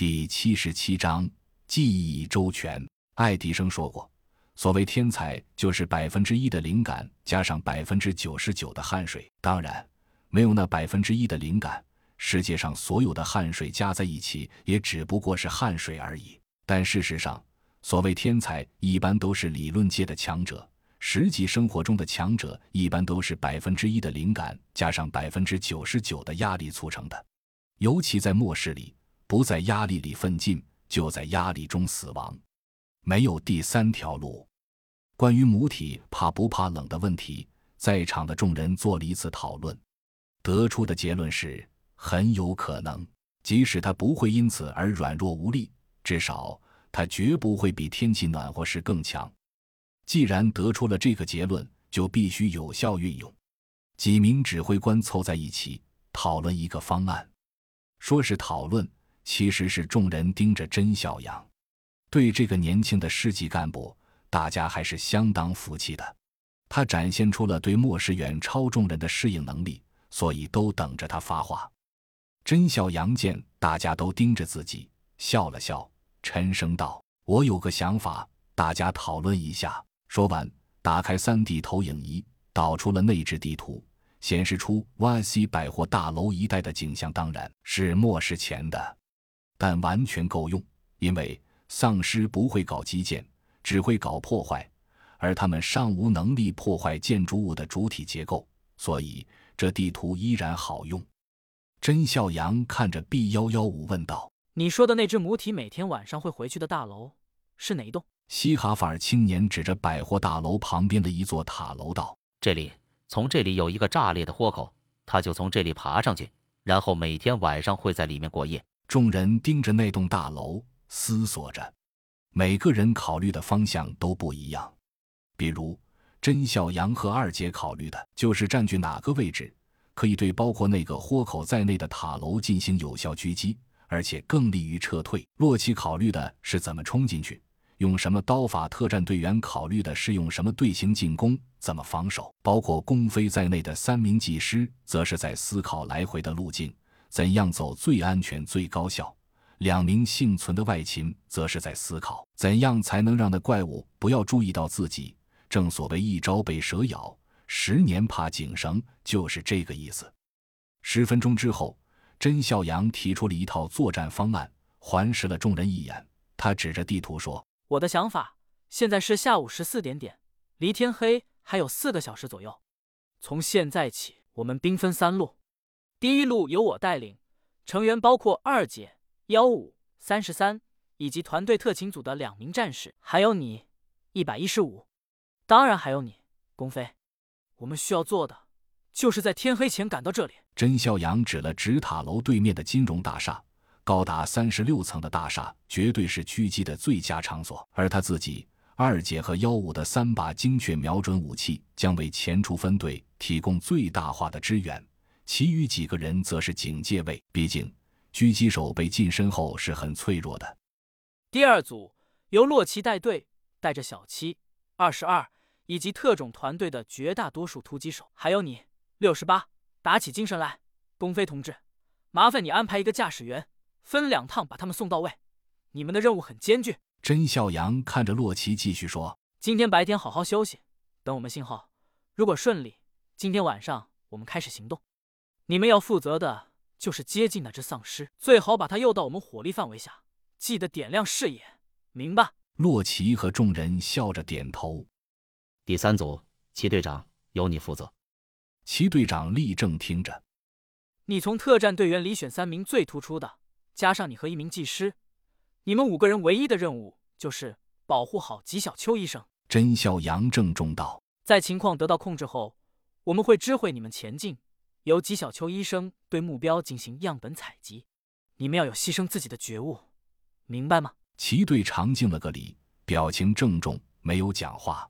第七十七章记忆周全。爱迪生说过：“所谓天才，就是百分之一的灵感加上百分之九十九的汗水。当然，没有那百分之一的灵感，世界上所有的汗水加在一起，也只不过是汗水而已。但事实上，所谓天才，一般都是理论界的强者；实际生活中的强者，一般都是百分之一的灵感加上百分之九十九的压力促成的。尤其在末世里。”不在压力里奋进，就在压力中死亡。没有第三条路。关于母体怕不怕冷的问题，在场的众人做了一次讨论，得出的结论是很有可能。即使他不会因此而软弱无力，至少他绝不会比天气暖和时更强。既然得出了这个结论，就必须有效运用。几名指挥官凑在一起讨论一个方案，说是讨论。其实是众人盯着甄孝阳，对这个年轻的师级干部，大家还是相当服气的。他展现出了对末世远超众人的适应能力，所以都等着他发话。甄孝阳见大家都盯着自己，笑了笑，沉声道：“我有个想法，大家讨论一下。”说完，打开三 D 投影仪，导出了内置地图，显示出 YC 百货大楼一带的景象，当然是末世前的。但完全够用，因为丧尸不会搞基建，只会搞破坏，而他们尚无能力破坏建筑物的主体结构，所以这地图依然好用。甄笑阳看着 B 幺幺五问道：“你说的那只母体每天晚上会回去的大楼是哪一栋？”西哈法尔青年指着百货大楼旁边的一座塔楼道：“这里，从这里有一个炸裂的豁口，他就从这里爬上去，然后每天晚上会在里面过夜。”众人盯着那栋大楼，思索着。每个人考虑的方向都不一样。比如，甄孝阳和二姐考虑的就是占据哪个位置，可以对包括那个豁口在内的塔楼进行有效狙击，而且更利于撤退。洛奇考虑的是怎么冲进去，用什么刀法。特战队员考虑的是用什么队形进攻，怎么防守。包括宫飞在内的三名技师，则是在思考来回的路径。怎样走最安全、最高效？两名幸存的外勤则是在思考怎样才能让那怪物不要注意到自己。正所谓一朝被蛇咬，十年怕井绳，就是这个意思。十分钟之后，甄孝阳提出了一套作战方案，环视了众人一眼，他指着地图说：“我的想法，现在是下午十四点点，离天黑还有四个小时左右。从现在起，我们兵分三路。”第一路由我带领，成员包括二姐、幺五、三十三，以及团队特勤组的两名战士，还有你，一百一十五，当然还有你，宫飞。我们需要做的，就是在天黑前赶到这里。甄孝阳指了指塔楼对面的金融大厦，高达三十六层的大厦，绝对是狙击的最佳场所。而他自己、二姐和幺五的三把精确瞄准武器，将为前出分队提供最大化的支援。其余几个人则是警戒位，毕竟狙击手被近身后是很脆弱的。第二组由洛奇带队，带着小七、二十二以及特种团队的绝大多数突击手，还有你六十八，打起精神来！宫飞同志，麻烦你安排一个驾驶员，分两趟把他们送到位。你们的任务很艰巨。甄笑阳看着洛奇继续说：“今天白天好好休息，等我们信号，如果顺利，今天晚上我们开始行动。”你们要负责的就是接近那只丧尸，最好把它诱到我们火力范围下，记得点亮视野，明白？洛奇和众人笑着点头。第三组，齐队长由你负责。齐队长立正听着。你从特战队员里选三名最突出的，加上你和一名技师，你们五个人唯一的任务就是保护好吉小秋医生。甄笑阳郑重道：“在情况得到控制后，我们会知会你们前进。”由吉小秋医生对目标进行样本采集，你们要有牺牲自己的觉悟，明白吗？齐队长敬了个礼，表情郑重，没有讲话。